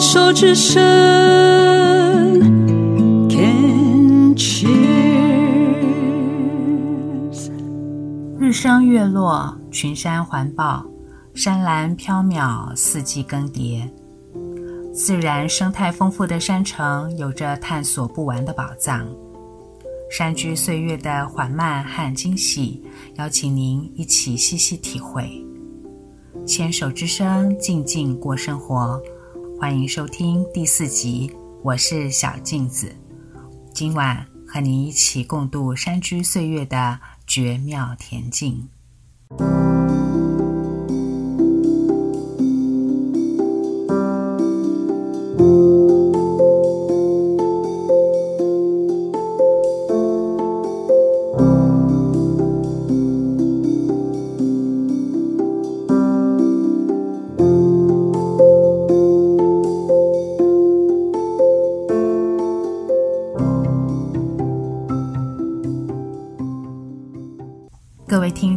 手之声，Can cheers。日升月落，群山环抱，山峦飘渺，四季更迭。自然生态丰富的山城，有着探索不完的宝藏。山居岁月的缓慢和惊喜，邀请您一起细细体会。牵手之声，静静过生活。欢迎收听第四集，我是小镜子。今晚和你一起共度山居岁月的绝妙恬静。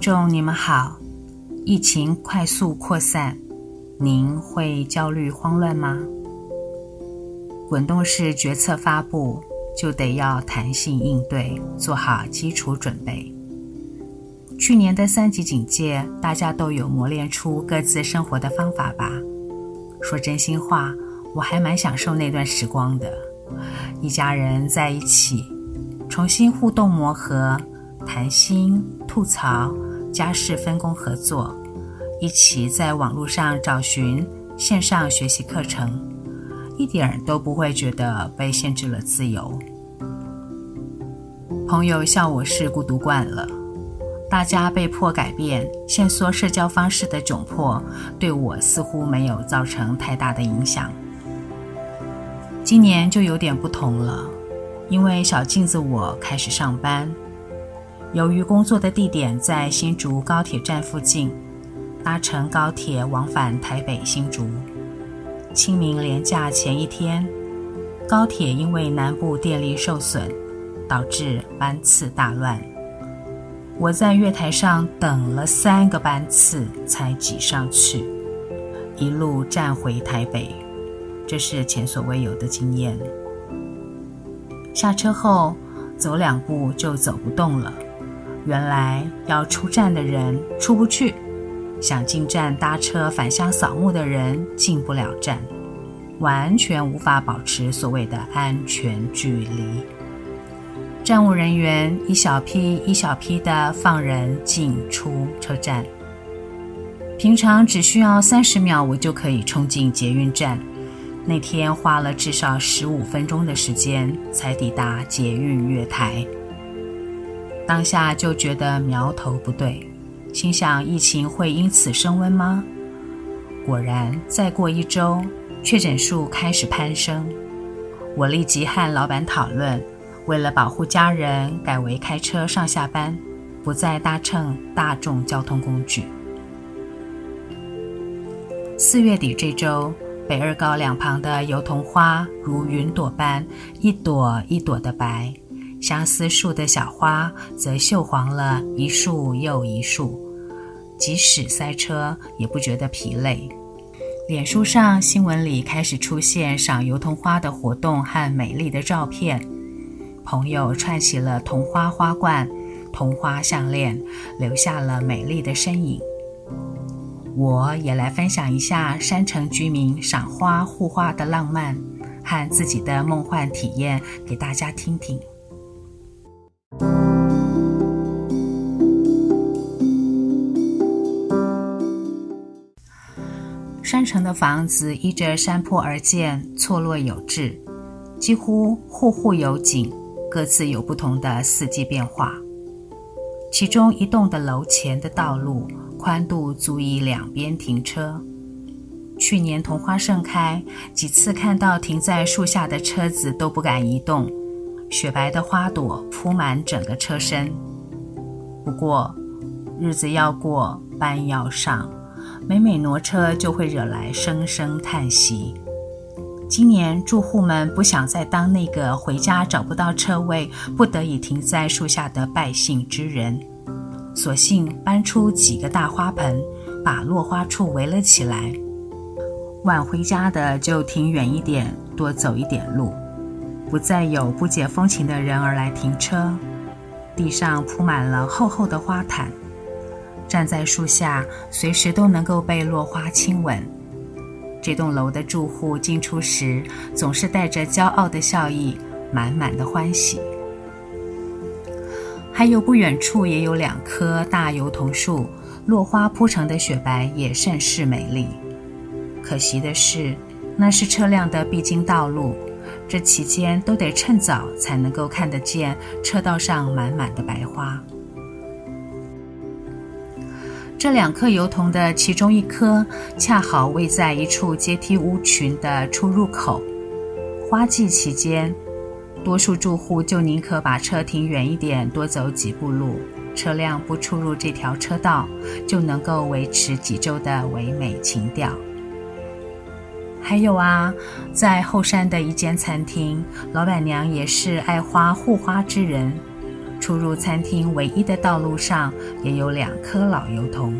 众，你们好。疫情快速扩散，您会焦虑慌乱吗？滚动式决策发布，就得要弹性应对，做好基础准备。去年的三级警戒，大家都有磨练出各自生活的方法吧？说真心话，我还蛮享受那段时光的，一家人在一起，重新互动磨合。谈心、吐槽、家事分工合作，一起在网络上找寻线上学习课程，一点儿都不会觉得被限制了自由。朋友笑我是孤独惯了，大家被迫改变、限缩社交方式的窘迫，对我似乎没有造成太大的影响。今年就有点不同了，因为小镜子我开始上班。由于工作的地点在新竹高铁站附近，搭乘高铁往返台北新竹。清明连假前一天，高铁因为南部电力受损，导致班次大乱。我在月台上等了三个班次才挤上去，一路站回台北，这是前所未有的经验。下车后走两步就走不动了。原来要出站的人出不去，想进站搭车返乡扫墓的人进不了站，完全无法保持所谓的安全距离。站务人员一小批一小批地放人进出车站，平常只需要三十秒我就可以冲进捷运站，那天花了至少十五分钟的时间才抵达捷运月台。当下就觉得苗头不对，心想疫情会因此升温吗？果然，再过一周，确诊数开始攀升。我立即和老板讨论，为了保护家人，改为开车上下班，不再搭乘大众交通工具。四月底这周，北二高两旁的油桐花如云朵般，一朵一朵的白。相思树的小花则绣黄了一树又一树，即使塞车也不觉得疲累。脸书上、新闻里开始出现赏油桐花的活动和美丽的照片，朋友串起了桐花花冠、桐花项链，留下了美丽的身影。我也来分享一下山城居民赏花护花的浪漫和自己的梦幻体验，给大家听听。城的房子依着山坡而建，错落有致，几乎户户有景，各自有不同的四季变化。其中一栋的楼前的道路宽度足以两边停车。去年桐花盛开，几次看到停在树下的车子都不敢移动，雪白的花朵铺满整个车身。不过，日子要过，班要上。每每挪车，就会惹来声声叹息。今年住户们不想再当那个回家找不到车位，不得已停在树下的败兴之人，索性搬出几个大花盆，把落花处围了起来。晚回家的就停远一点，多走一点路，不再有不解风情的人儿来停车。地上铺满了厚厚的花毯，站在树下，随时都能够被落花亲吻。这栋楼的住户进出时，总是带着骄傲的笑意，满满的欢喜。还有不远处也有两棵大油桐树，落花铺成的雪白也甚是美丽。可惜的是，那是车辆的必经道路。这期间都得趁早才能够看得见车道上满满的白花。这两棵油桐的其中一棵恰好位在一处阶梯屋群的出入口。花季期间，多数住户就宁可把车停远一点，多走几步路，车辆不出入这条车道，就能够维持几周的唯美情调。还有啊，在后山的一间餐厅，老板娘也是爱花护花之人。出入餐厅唯一的道路上，也有两棵老油桐，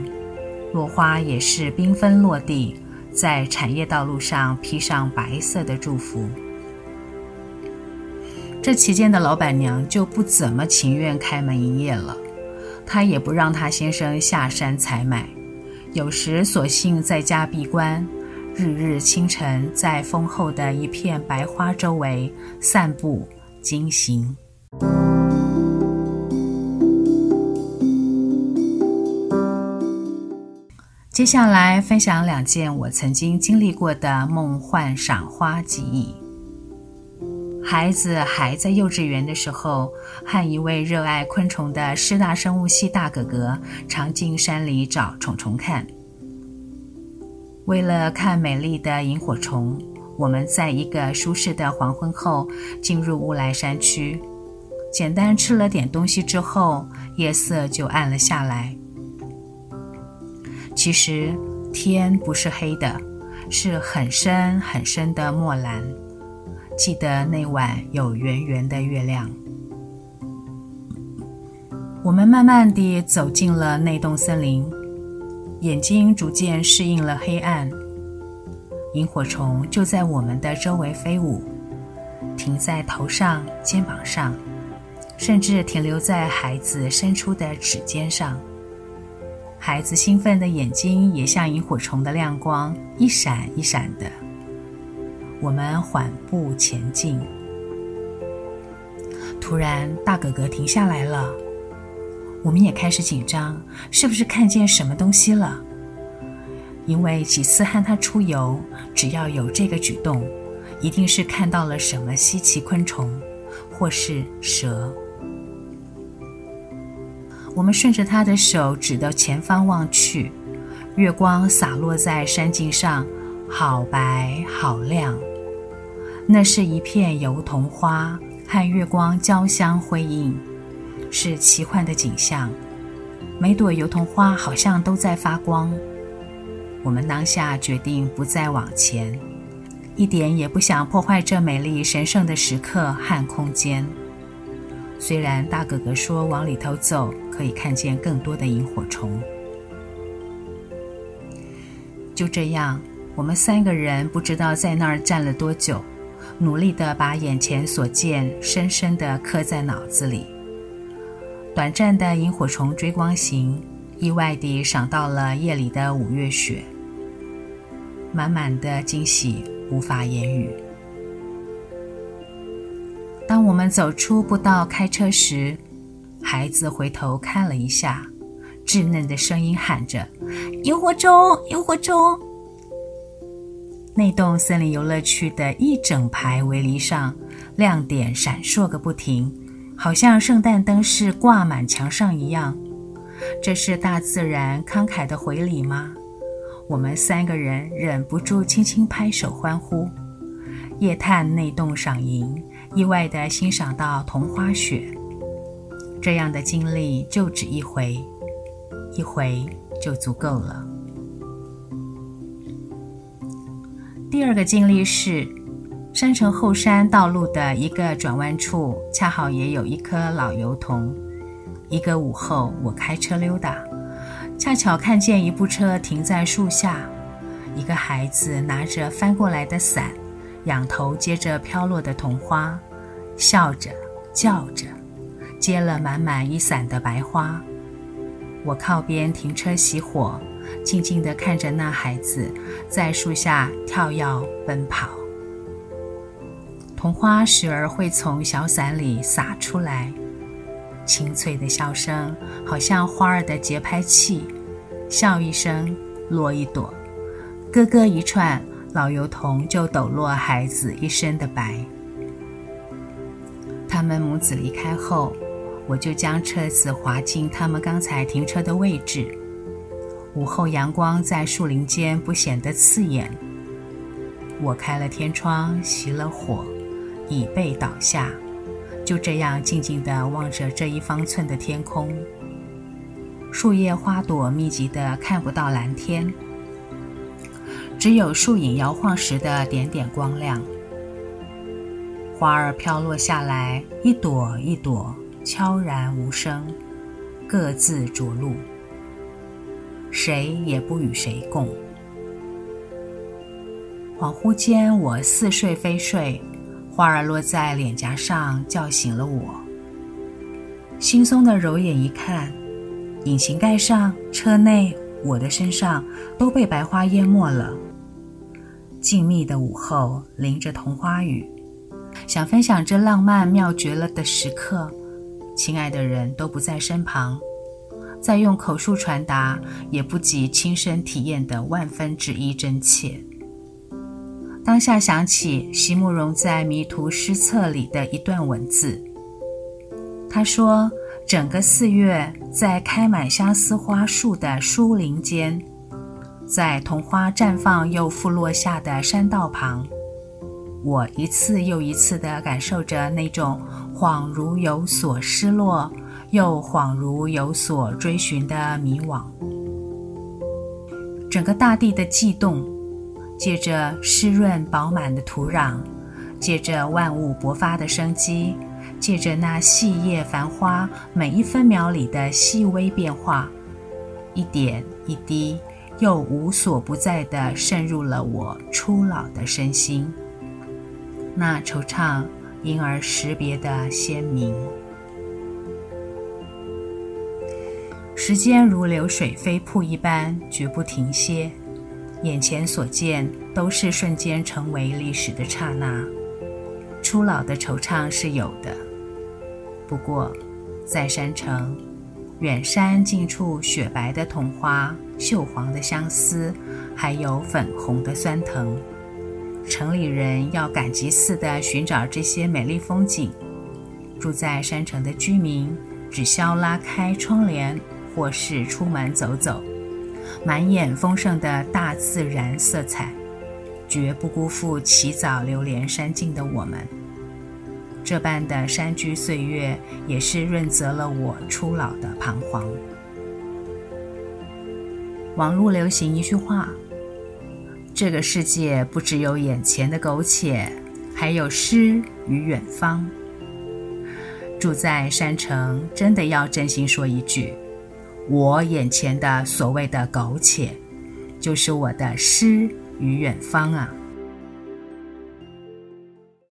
落花也是缤纷落地，在产业道路上披上白色的祝福。这期间的老板娘就不怎么情愿开门营业了，她也不让她先生下山采买，有时索性在家闭关。日日清晨，在丰厚的一片白花周围散步经行。接下来分享两件我曾经经历过的梦幻赏花记忆。孩子还在幼稚园的时候，和一位热爱昆虫的师大生物系大哥哥，常进山里找虫虫看。为了看美丽的萤火虫，我们在一个舒适的黄昏后进入乌来山区，简单吃了点东西之后，夜色就暗了下来。其实天不是黑的，是很深很深的墨蓝。记得那晚有圆圆的月亮。我们慢慢地走进了那栋森林。眼睛逐渐适应了黑暗，萤火虫就在我们的周围飞舞，停在头上、肩膀上，甚至停留在孩子伸出的指尖上。孩子兴奋的眼睛也像萤火虫的亮光，一闪一闪的。我们缓步前进，突然，大哥哥停下来了。我们也开始紧张，是不是看见什么东西了？因为几次和他出游，只要有这个举动，一定是看到了什么稀奇昆虫，或是蛇。我们顺着他的手指的前方望去，月光洒落在山径上，好白好亮。那是一片油桐花，和月光交相辉映。是奇幻的景象，每朵油桐花好像都在发光。我们当下决定不再往前，一点也不想破坏这美丽神圣的时刻和空间。虽然大哥哥说往里头走可以看见更多的萤火虫，就这样，我们三个人不知道在那儿站了多久，努力地把眼前所见深深地刻在脑子里。短暂的萤火虫追光行，意外地赏到了夜里的五月雪，满满的惊喜无法言语。当我们走出步道开车时，孩子回头看了一下，稚嫩的声音喊着：“萤火虫，萤火虫！”那栋森林游乐区的一整排围篱上，亮点闪烁个不停。好像圣诞灯饰挂满墙上一样，这是大自然慷慨的回礼吗？我们三个人忍不住轻轻拍手欢呼。夜探那栋赏萤，意外地欣赏到桐花雪。这样的经历就只一回，一回就足够了。第二个经历是。山城后山道路的一个转弯处，恰好也有一棵老油桐。一个午后，我开车溜达，恰巧看见一部车停在树下，一个孩子拿着翻过来的伞，仰头接着飘落的桐花，笑着叫着，接了满满一伞的白花。我靠边停车熄火，静静地看着那孩子在树下跳跃奔跑。桐花时而会从小伞里洒出来，清脆的笑声好像花儿的节拍器，笑一声落一朵，咯咯一串，老油桐就抖落孩子一身的白。他们母子离开后，我就将车子滑进他们刚才停车的位置。午后阳光在树林间不显得刺眼。我开了天窗，熄了火，椅背倒下，就这样静静地望着这一方寸的天空。树叶花朵密集得看不到蓝天，只有树影摇晃时的点点光亮。花儿飘落下来，一朵一朵。悄然无声，各自着陆，谁也不与谁共。恍惚间，我似睡非睡，花儿落在脸颊上，叫醒了我。惺忪的揉眼一看，引擎盖上、车内、我的身上都被白花淹没了。静谧的午后，淋着桐花雨，想分享这浪漫妙绝了的时刻。亲爱的人都不在身旁，再用口述传达也不及亲身体验的万分之一真切。当下想起席慕蓉在《迷途诗册》里的一段文字，他说：“整个四月，在开满相思花树的疏林间，在桐花绽放又复落下的山道旁，我一次又一次地感受着那种。”恍如有所失落，又恍如有所追寻的迷惘。整个大地的悸动，借着湿润饱满的土壤，借着万物勃发的生机，借着那细叶繁花每一分秒里的细微变化，一点一滴，又无所不在地渗入了我初老的身心。那惆怅。因而识别的鲜明。时间如流水飞瀑一般，绝不停歇。眼前所见都是瞬间成为历史的刹那。初老的惆怅是有的，不过，在山城，远山近处雪白的桐花、锈黄的相思，还有粉红的酸藤。城里人要赶集似的寻找这些美丽风景，住在山城的居民只消拉开窗帘，或是出门走走，满眼丰盛的大自然色彩，绝不辜负起早流连山径的我们。这般的山居岁月，也是润泽了我初老的彷徨。网络流行一句话。这个世界不只有眼前的苟且，还有诗与远方。住在山城，真的要真心说一句：我眼前的所谓的苟且，就是我的诗与远方啊。